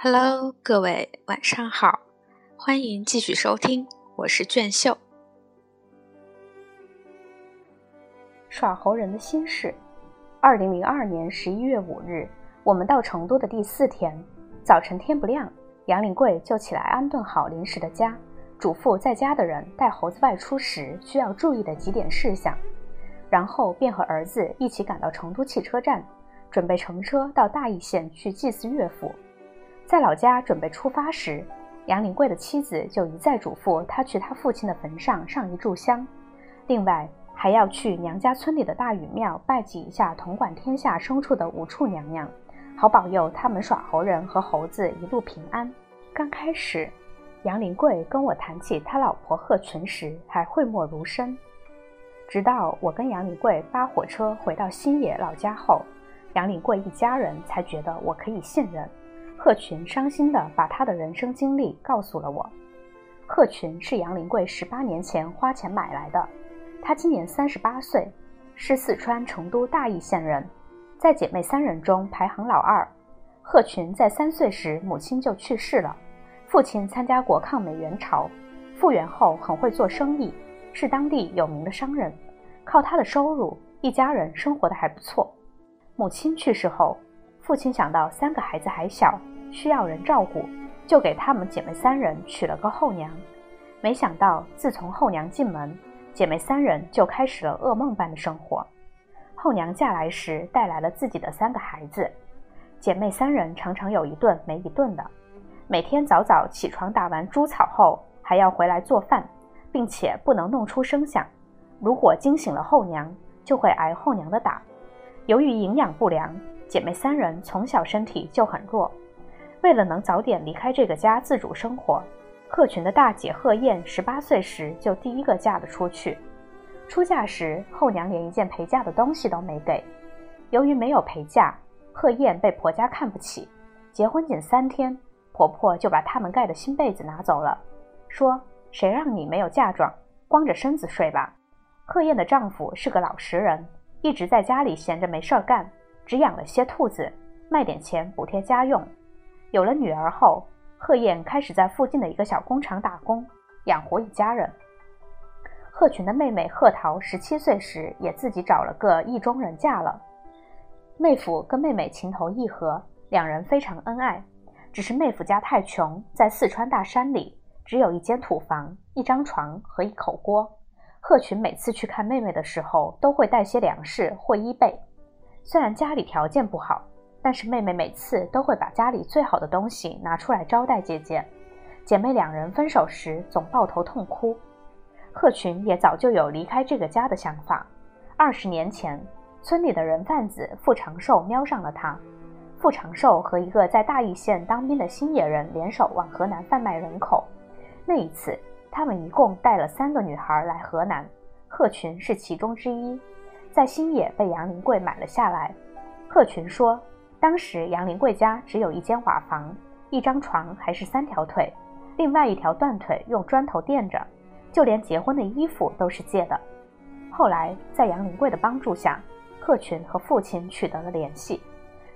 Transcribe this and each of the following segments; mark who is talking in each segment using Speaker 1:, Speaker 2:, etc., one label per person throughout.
Speaker 1: Hello，各位晚上好，欢迎继续收听，我是卷秀。
Speaker 2: 耍猴人的心事。二零零二年十一月五日，我们到成都的第四天，早晨天不亮，杨林贵就起来安顿好临时的家，嘱咐在家的人带猴子外出时需要注意的几点事项，然后便和儿子一起赶到成都汽车站，准备乘车到大邑县去祭祀岳父。在老家准备出发时，杨林贵的妻子就一再嘱咐他去他父亲的坟上上一炷香，另外还要去娘家村里的大禹庙拜祭一下统管天下牲畜的五处娘娘，好保佑他们耍猴人和猴子一路平安。刚开始，杨林贵跟我谈起他老婆贺群时还讳莫如深，直到我跟杨林贵扒火车回到新野老家后，杨林贵一家人才觉得我可以信任。贺群伤心地把他的人生经历告诉了我。贺群是杨林贵十八年前花钱买来的，他今年三十八岁，是四川成都大邑县人，在姐妹三人中排行老二。贺群在三岁时母亲就去世了，父亲参加过抗美援朝，复员后很会做生意，是当地有名的商人。靠他的收入，一家人生活的还不错。母亲去世后。父亲想到三个孩子还小，需要人照顾，就给他们姐妹三人娶了个后娘。没想到，自从后娘进门，姐妹三人就开始了噩梦般的生活。后娘嫁来时带来了自己的三个孩子，姐妹三人常常有一顿没一顿的。每天早早起床打完猪草后，还要回来做饭，并且不能弄出声响。如果惊醒了后娘，就会挨后娘的打。由于营养不良。姐妹三人从小身体就很弱，为了能早点离开这个家自主生活，贺群的大姐贺燕十八岁时就第一个嫁了出去。出嫁时，后娘连一件陪嫁的东西都没给。由于没有陪嫁，贺燕被婆家看不起。结婚仅三天，婆婆就把他们盖的新被子拿走了，说：“谁让你没有嫁妆，光着身子睡吧。”贺燕的丈夫是个老实人，一直在家里闲着没事儿干。只养了些兔子，卖点钱补贴家用。有了女儿后，贺燕开始在附近的一个小工厂打工，养活一家人。贺群的妹妹贺桃十七岁时也自己找了个意中人嫁了。妹夫跟妹妹情投意合，两人非常恩爱。只是妹夫家太穷，在四川大山里，只有一间土房、一张床和一口锅。贺群每次去看妹妹的时候，都会带些粮食或衣被。虽然家里条件不好，但是妹妹每次都会把家里最好的东西拿出来招待姐姐。姐妹两人分手时总抱头痛哭。贺群也早就有离开这个家的想法。二十年前，村里的人贩子傅长寿瞄上了他。傅长寿和一个在大邑县当兵的新野人联手往河南贩卖人口。那一次，他们一共带了三个女孩来河南，贺群是其中之一。在新野被杨林贵买了下来。贺群说，当时杨林贵家只有一间瓦房，一张床还是三条腿，另外一条断腿用砖头垫着，就连结婚的衣服都是借的。后来在杨林贵的帮助下，贺群和父亲取得了联系。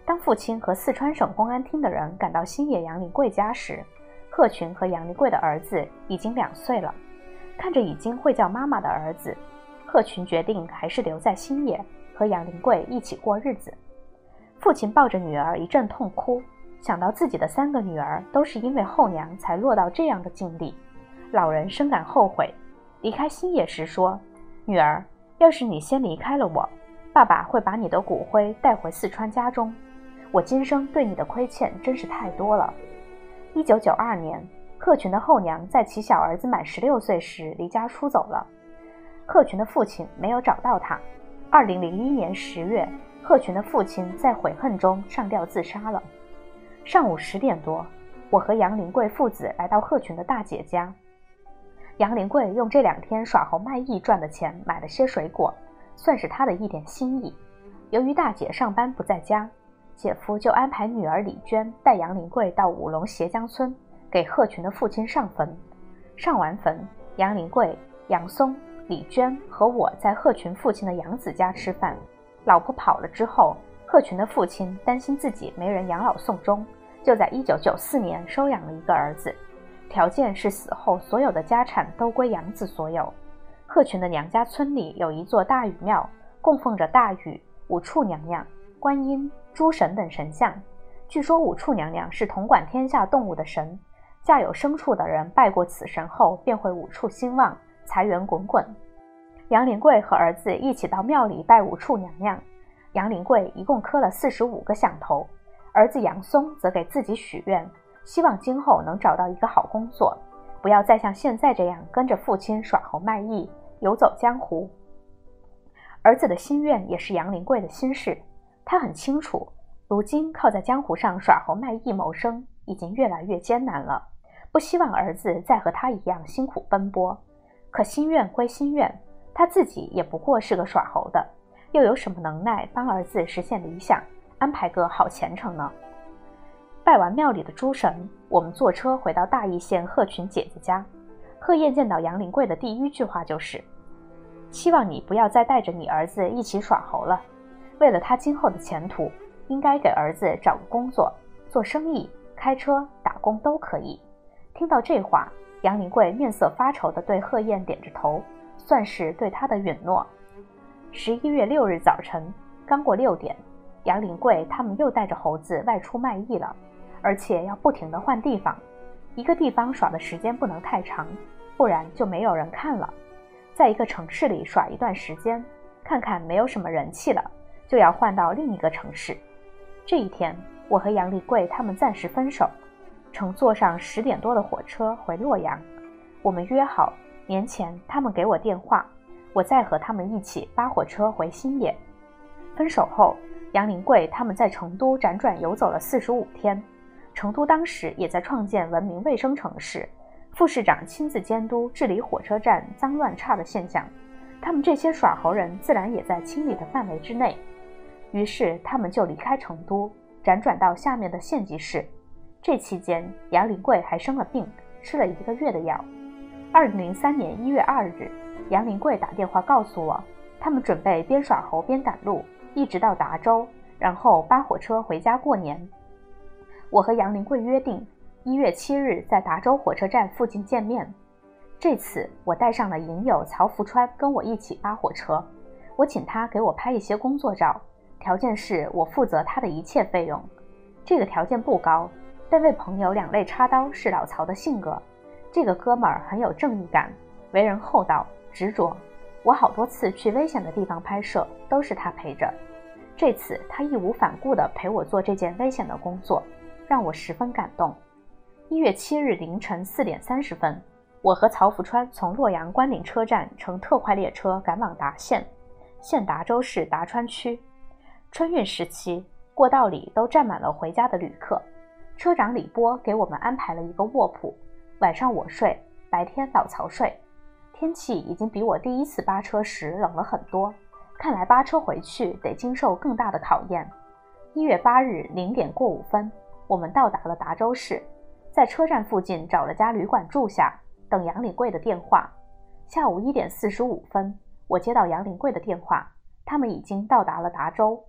Speaker 2: 当父亲和四川省公安厅的人赶到新野杨林贵家时，贺群和杨林贵的儿子已经两岁了。看着已经会叫妈妈的儿子。贺群决定还是留在新野，和杨林贵一起过日子。父亲抱着女儿一阵痛哭，想到自己的三个女儿都是因为后娘才落到这样的境地，老人深感后悔。离开新野时说：“女儿，要是你先离开了我，爸爸会把你的骨灰带回四川家中。我今生对你的亏欠真是太多了。”一九九二年，贺群的后娘在其小儿子满十六岁时离家出走了。贺群的父亲没有找到他。二零零一年十月，贺群的父亲在悔恨中上吊自杀了。上午十点多，我和杨林贵父子来到贺群的大姐家。杨林贵用这两天耍猴卖艺赚的钱买了些水果，算是他的一点心意。由于大姐上班不在家，姐夫就安排女儿李娟带杨林贵到五龙斜江村给贺群的父亲上坟。上完坟，杨林贵、杨松。李娟和我在贺群父亲的养子家吃饭，老婆跑了之后，贺群的父亲担心自己没人养老送终，就在1994年收养了一个儿子，条件是死后所有的家产都归养子所有。鹤群的娘家村里有一座大禹庙，供奉着大禹、五处娘娘、观音、诸神等神像。据说五处娘娘是统管天下动物的神，家有牲畜的人拜过此神后，便会五处兴旺，财源滚滚。杨林贵和儿子一起到庙里拜五处娘娘，杨林贵一共磕了四十五个响头。儿子杨松则给自己许愿，希望今后能找到一个好工作，不要再像现在这样跟着父亲耍猴卖艺、游走江湖。儿子的心愿也是杨林贵的心事，他很清楚，如今靠在江湖上耍猴卖艺谋生已经越来越艰难了，不希望儿子再和他一样辛苦奔波。可心愿归心愿，他自己也不过是个耍猴的，又有什么能耐帮儿子实现理想？安排个好前程呢。拜完庙里的诸神，我们坐车回到大邑县鹤群姐姐家。贺燕见到杨林贵的第一句话就是：“希望你不要再带着你儿子一起耍猴了。为了他今后的前途，应该给儿子找个工作，做生意、开车、打工都可以。”听到这话，杨林贵面色发愁地对贺燕点着头，算是对他的允诺。十一月六日早晨，刚过六点。杨林贵他们又带着猴子外出卖艺了，而且要不停地换地方，一个地方耍的时间不能太长，不然就没有人看了。在一个城市里耍一段时间，看看没有什么人气了，就要换到另一个城市。这一天，我和杨林贵他们暂时分手，乘坐上十点多的火车回洛阳。我们约好年前他们给我电话，我再和他们一起扒火车回新野。分手后。杨林贵他们在成都辗转游走了四十五天，成都当时也在创建文明卫生城市，副市长亲自监督治理火车站脏乱差的现象，他们这些耍猴人自然也在清理的范围之内。于是他们就离开成都，辗转到下面的县级市。这期间，杨林贵还生了病，吃了一个月的药。二零零三年一月二日，杨林贵打电话告诉我，他们准备边耍猴边赶路。一直到达州，然后扒火车回家过年。我和杨林贵约定一月七日在达州火车站附近见面。这次我带上了影友曹福川跟我一起扒火车，我请他给我拍一些工作照，条件是我负责他的一切费用。这个条件不高，但为朋友两肋插刀是老曹的性格。这个哥们儿很有正义感，为人厚道执着。我好多次去危险的地方拍摄，都是他陪着。这次他义无反顾地陪我做这件危险的工作，让我十分感动。一月七日凌晨四点三十分，我和曹福川从洛阳关岭车站乘特快列车赶往达县，现达州市达川区。春运时期，过道里都站满了回家的旅客。车长李波给我们安排了一个卧铺，晚上我睡，白天老曹睡。天气已经比我第一次扒车时冷了很多，看来扒车回去得经受更大的考验。一月八日零点过五分，我们到达了达州市，在车站附近找了家旅馆住下，等杨林贵的电话。下午一点四十五分，我接到杨林贵的电话，他们已经到达了达州，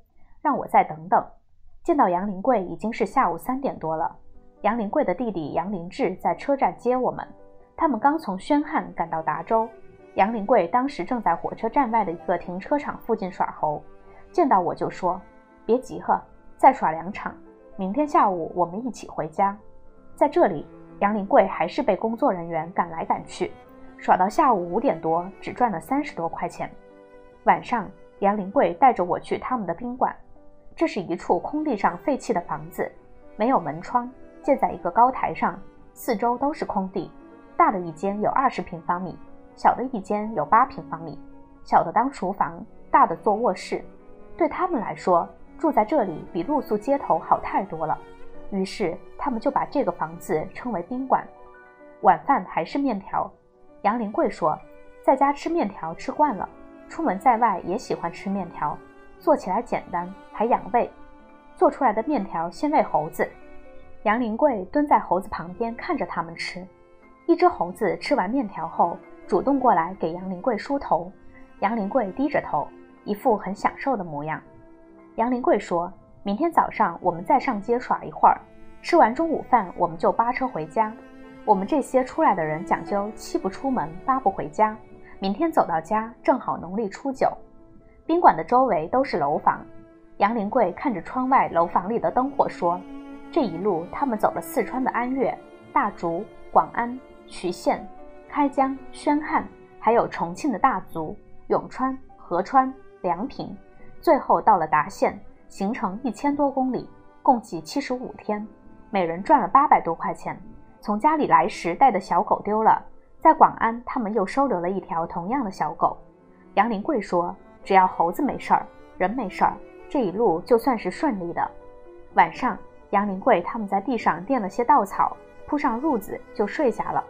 Speaker 2: 让我再等等。见到杨林贵已经是下午三点多了，杨林贵的弟弟杨林志在车站接我们。他们刚从宣汉赶到达州，杨林贵当时正在火车站外的一个停车场附近耍猴，见到我就说：“别急呵，再耍两场，明天下午我们一起回家。”在这里，杨林贵还是被工作人员赶来赶去，耍到下午五点多，只赚了三十多块钱。晚上，杨林贵带着我去他们的宾馆，这是一处空地上废弃的房子，没有门窗，建在一个高台上，四周都是空地。大的一间有二十平方米，小的一间有八平方米。小的当厨房，大的做卧室。对他们来说，住在这里比露宿街头好太多了。于是他们就把这个房子称为宾馆。晚饭还是面条。杨林贵说，在家吃面条吃惯了，出门在外也喜欢吃面条，做起来简单还养胃。做出来的面条先喂猴子。杨林贵蹲在猴子旁边看着他们吃。一只猴子吃完面条后，主动过来给杨林贵梳头。杨林贵低着头，一副很享受的模样。杨林贵说：“明天早上我们再上街耍一会儿，吃完中午饭，我们就扒车回家。我们这些出来的人讲究七不出门，八不回家。明天走到家，正好农历初九。宾馆的周围都是楼房。杨林贵看着窗外楼房里的灯火说：“这一路他们走了四川的安岳、大竹、广安、渠县、开江、宣汉，还有重庆的大足、永川、合川、梁平，最后到了达县，行程一千多公里，共计七十五天，每人赚了八百多块钱。从家里来时带的小狗丢了，在广安他们又收留了一条同样的小狗。”杨林贵说：“只要猴子没事儿，人没事儿。”这一路就算是顺利的。晚上，杨林贵他们在地上垫了些稻草，铺上褥子就睡下了。